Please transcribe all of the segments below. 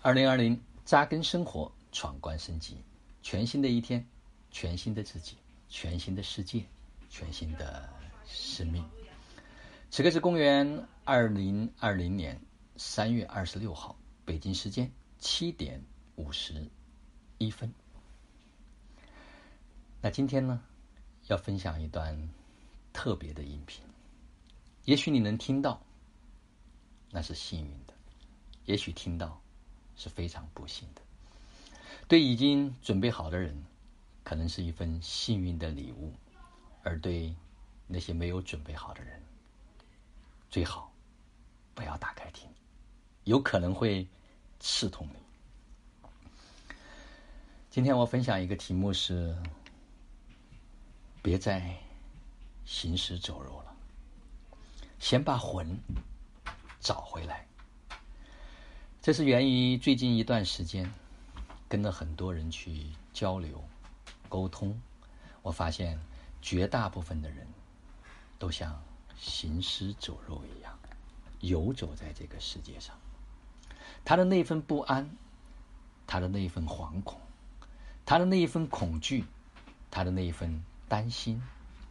二零二零扎根生活，闯关升级，全新的一天，全新的自己，全新的世界，全新的生命。此刻是公元二零二零年三月二十六号，北京时间七点五十一分。那今天呢，要分享一段特别的音频。也许你能听到，那是幸运的；也许听到。是非常不幸的。对已经准备好的人，可能是一份幸运的礼物；而对那些没有准备好的人，最好不要打开听，有可能会刺痛你。今天我分享一个题目是：别再行尸走肉了，先把魂找回来。这是源于最近一段时间，跟了很多人去交流、沟通，我发现绝大部分的人都像行尸走肉一样，游走在这个世界上。他的那份不安，他的那份惶恐，他的那一份恐惧，他的那一份担心、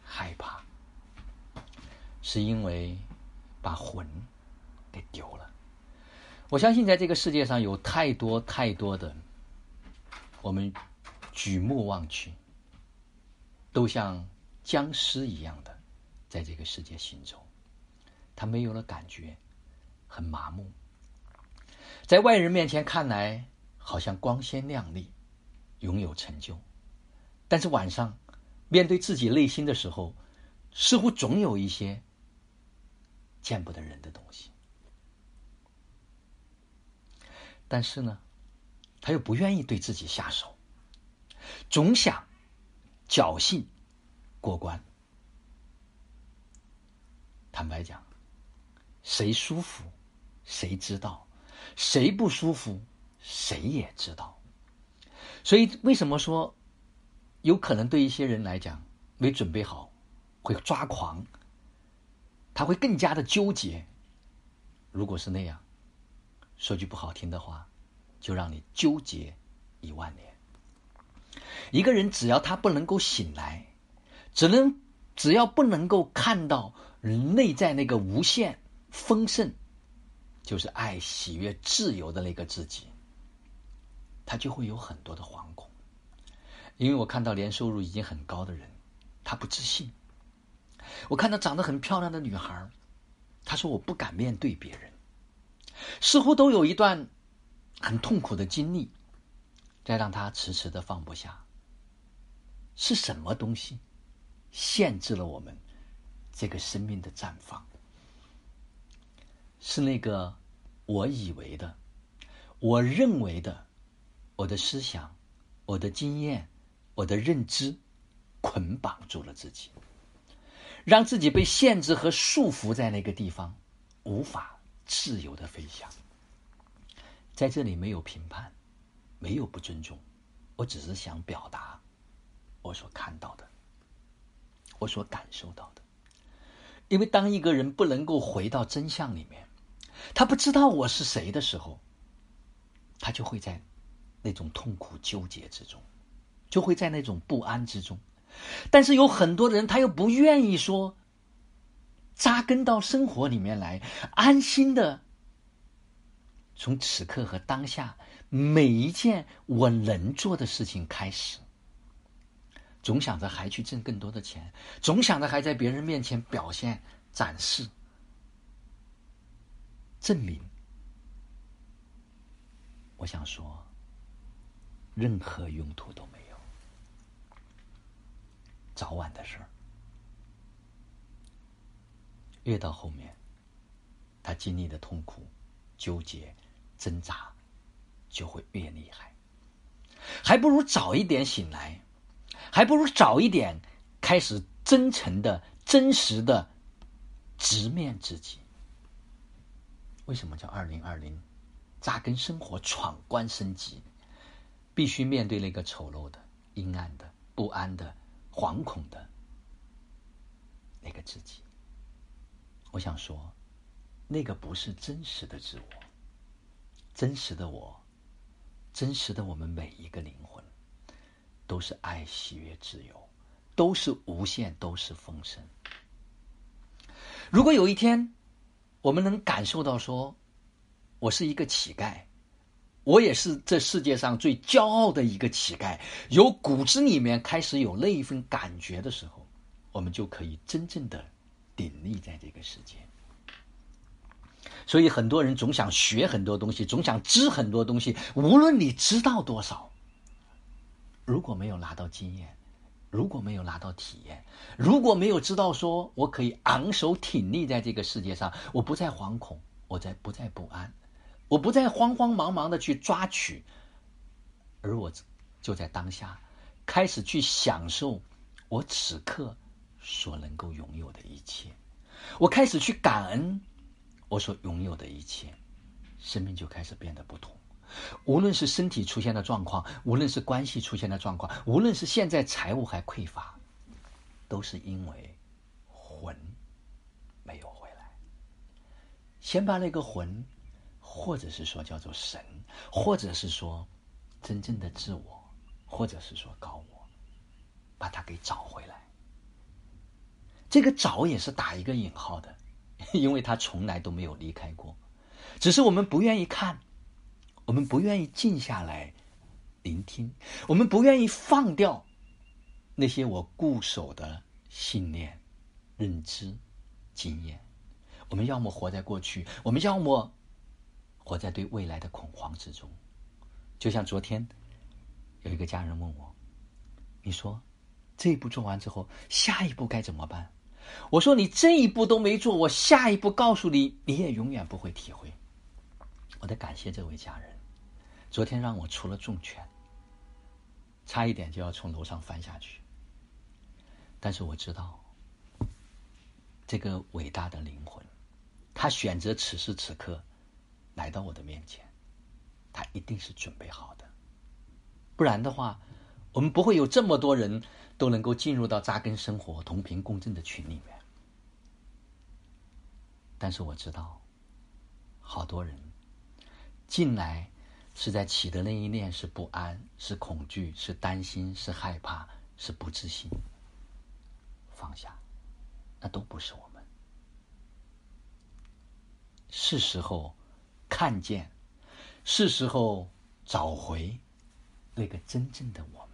害怕，是因为把魂给丢了。我相信，在这个世界上有太多太多的，我们举目望去，都像僵尸一样的，在这个世界行走。他没有了感觉，很麻木，在外人面前看来好像光鲜亮丽，拥有成就，但是晚上面对自己内心的时候，似乎总有一些见不得人的东西。但是呢，他又不愿意对自己下手，总想侥幸过关。坦白讲，谁舒服谁知道，谁不舒服谁也知道。所以，为什么说有可能对一些人来讲没准备好会抓狂？他会更加的纠结。如果是那样。说句不好听的话，就让你纠结一万年。一个人只要他不能够醒来，只能只要不能够看到内在那个无限丰盛，就是爱、喜悦、自由的那个自己，他就会有很多的惶恐。因为我看到年收入已经很高的人，他不自信；我看到长得很漂亮的女孩，她说我不敢面对别人。似乎都有一段很痛苦的经历，在让他迟迟的放不下。是什么东西限制了我们这个生命的绽放？是那个我以为的、我认为的、我的思想、我的经验、我的认知捆绑住了自己，让自己被限制和束缚在那个地方，无法。自由的飞翔，在这里没有评判，没有不尊重，我只是想表达我所看到的，我所感受到的。因为当一个人不能够回到真相里面，他不知道我是谁的时候，他就会在那种痛苦纠结之中，就会在那种不安之中。但是有很多人，他又不愿意说。扎根到生活里面来，安心的从此刻和当下每一件我能做的事情开始。总想着还去挣更多的钱，总想着还在别人面前表现、展示、证明。我想说，任何用途都没有，早晚的事儿。越到后面，他经历的痛苦、纠结、挣扎就会越厉害。还不如早一点醒来，还不如早一点开始真诚的、真实的直面自己。为什么叫二零二零？扎根生活，闯关升级，必须面对那个丑陋的、阴暗的、不安的、惶恐的那个自己。我想说，那个不是真实的自我，真实的我真实的我们每一个灵魂，都是爱、喜悦、自由，都是无限，都是丰盛。如果有一天，我们能感受到说，我是一个乞丐，我也是这世界上最骄傲的一个乞丐，由骨子里面开始有那一份感觉的时候，我们就可以真正的鼎立在这个世界。所以很多人总想学很多东西，总想知很多东西。无论你知道多少，如果没有拿到经验，如果没有拿到体验，如果没有知道说我可以昂首挺立在这个世界上，我不再惶恐，我在不再不安，我不再慌慌忙忙的去抓取，而我就在当下开始去享受我此刻所能够拥有的一切，我开始去感恩。我所拥有的一切，生命就开始变得不同。无论是身体出现的状况，无论是关系出现的状况，无论是现在财务还匮乏，都是因为魂没有回来。先把那个魂，或者是说叫做神，或者是说真正的自我，或者是说高我，把它给找回来。这个找也是打一个引号的。因为他从来都没有离开过，只是我们不愿意看，我们不愿意静下来聆听，我们不愿意放掉那些我固守的信念、认知、经验。我们要么活在过去，我们要么活在对未来的恐慌之中。就像昨天有一个家人问我：“你说这一步做完之后，下一步该怎么办？”我说：“你这一步都没做，我下一步告诉你，你也永远不会体会。”我得感谢这位家人，昨天让我出了重拳，差一点就要从楼上翻下去。但是我知道，这个伟大的灵魂，他选择此时此刻来到我的面前，他一定是准备好的。不然的话，我们不会有这么多人。都能够进入到扎根生活、同频共振的群里面，但是我知道，好多人进来是在起的那一念是不安、是恐惧、是担心、是害怕、是不自信。放下，那都不是我们。是时候看见，是时候找回那个真正的我。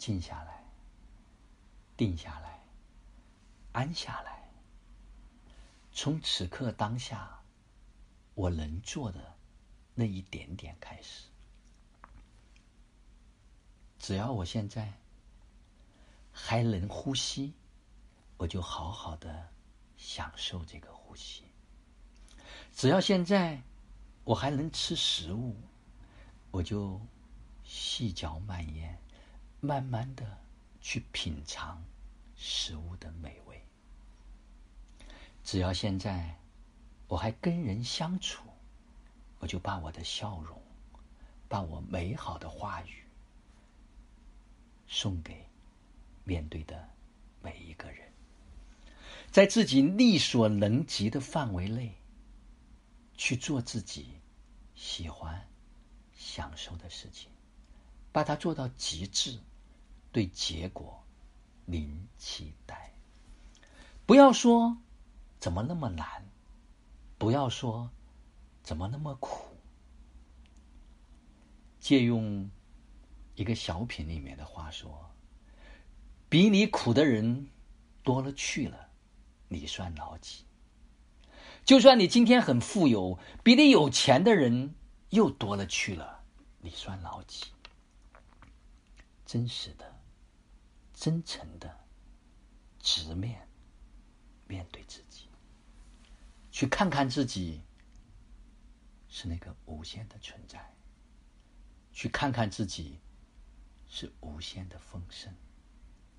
静下来，定下来，安下来。从此刻当下，我能做的那一点点开始。只要我现在还能呼吸，我就好好的享受这个呼吸。只要现在我还能吃食物，我就细嚼慢咽。慢慢的去品尝食物的美味。只要现在我还跟人相处，我就把我的笑容，把我美好的话语送给面对的每一个人，在自己力所能及的范围内去做自己喜欢、享受的事情，把它做到极致。对结果零期待，不要说怎么那么难，不要说怎么那么苦。借用一个小品里面的话说：“比你苦的人多了去了，你算老几？就算你今天很富有，比你有钱的人又多了去了，你算老几？”真实的。真诚的，直面面对自己，去看看自己是那个无限的存在，去看看自己是无限的丰盛，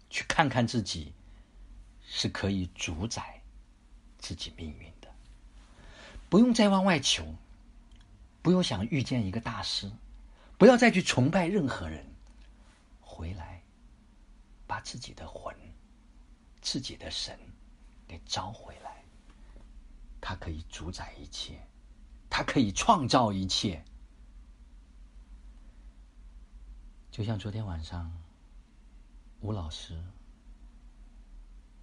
去看看自己是可以主宰自己命运的，不用再往外求，不用想遇见一个大师，不要再去崇拜任何人，回来。把自己的魂、自己的神给招回来，他可以主宰一切，他可以创造一切。就像昨天晚上吴老师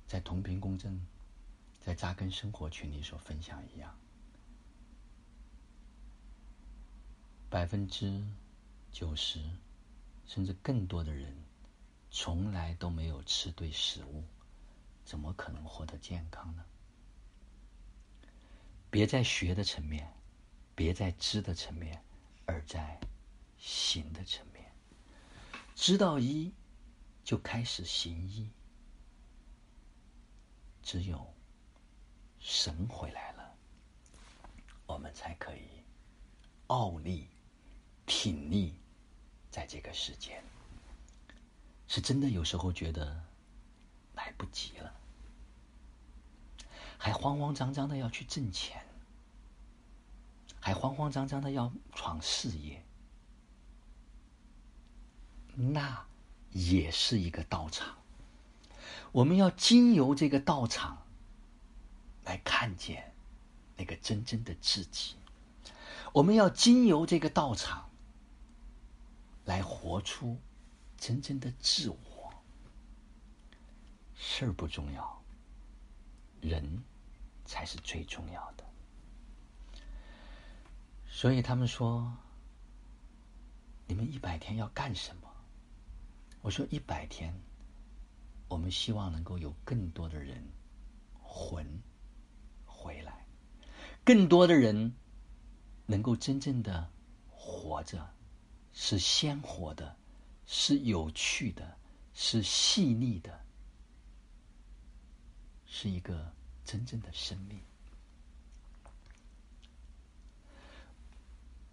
在同频共振、在扎根生活群里所分享一样，百分之九十甚至更多的人从来都没有吃对食物，怎么可能获得健康呢？别在学的层面，别在知的层面，而在行的层面。知道一，就开始行一。只有神回来了，我们才可以傲立、挺立在这个世间。是真的，有时候觉得来不及了。还慌慌张张的要去挣钱，还慌慌张张的要闯事业，那也是一个道场。我们要经由这个道场来看见那个真正的自己，我们要经由这个道场来活出真正的自我。事儿不重要。人才是最重要的，所以他们说：“你们一百天要干什么？”我说：“一百天，我们希望能够有更多的人魂回来，更多的人能够真正的活着，是鲜活的，是有趣的，是细腻的。”是一个真正的生命。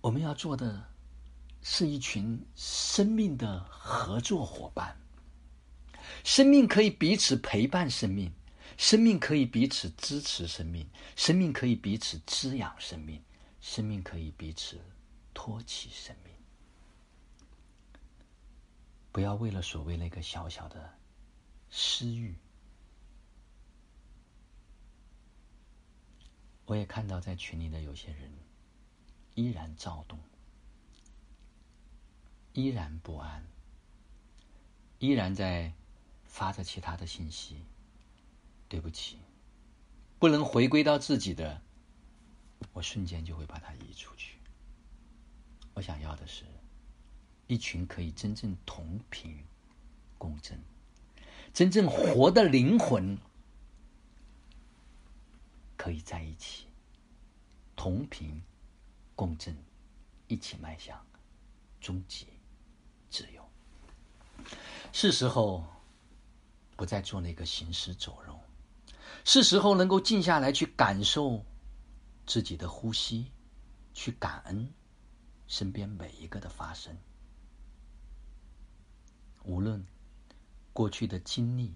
我们要做的是一群生命的合作伙伴。生命可以彼此陪伴，生命，生命可以彼此支持，生命，生命可以彼此滋养，生命，生命可以彼此托起，生命。不要为了所谓那个小小的私欲。我也看到在群里的有些人依然躁动，依然不安，依然在发着其他的信息。对不起，不能回归到自己的，我瞬间就会把它移出去。我想要的是，一群可以真正同频共振、真正活的灵魂。可以在一起，同频共振，一起迈向终极自由。是时候不再做那个行尸走肉，是时候能够静下来去感受自己的呼吸，去感恩身边每一个的发生。无论过去的经历、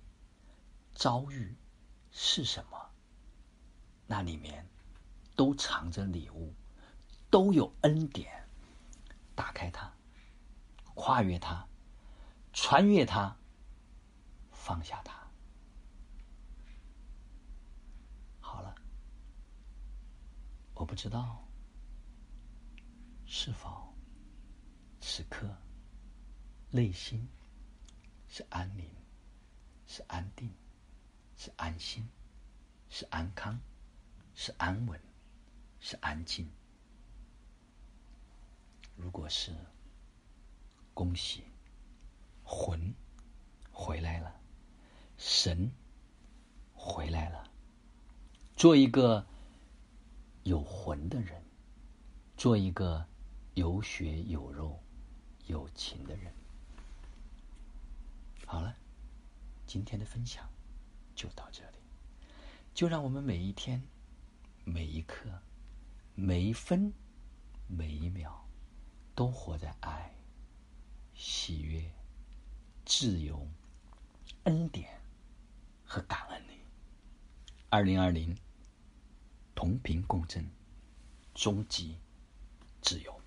遭遇是什么。那里面都藏着礼物，都有恩典。打开它，跨越它，穿越它，放下它。好了，我不知道是否此刻内心是安宁，是安定，是安心，是安康。是安稳，是安静。如果是，恭喜，魂回来了，神回来了。做一个有魂的人，做一个有血有肉、有情的人。好了，今天的分享就到这里，就让我们每一天。每一刻，每一分，每一秒，都活在爱、喜悦、自由、恩典和感恩里。二零二零，同频共振，终极自由。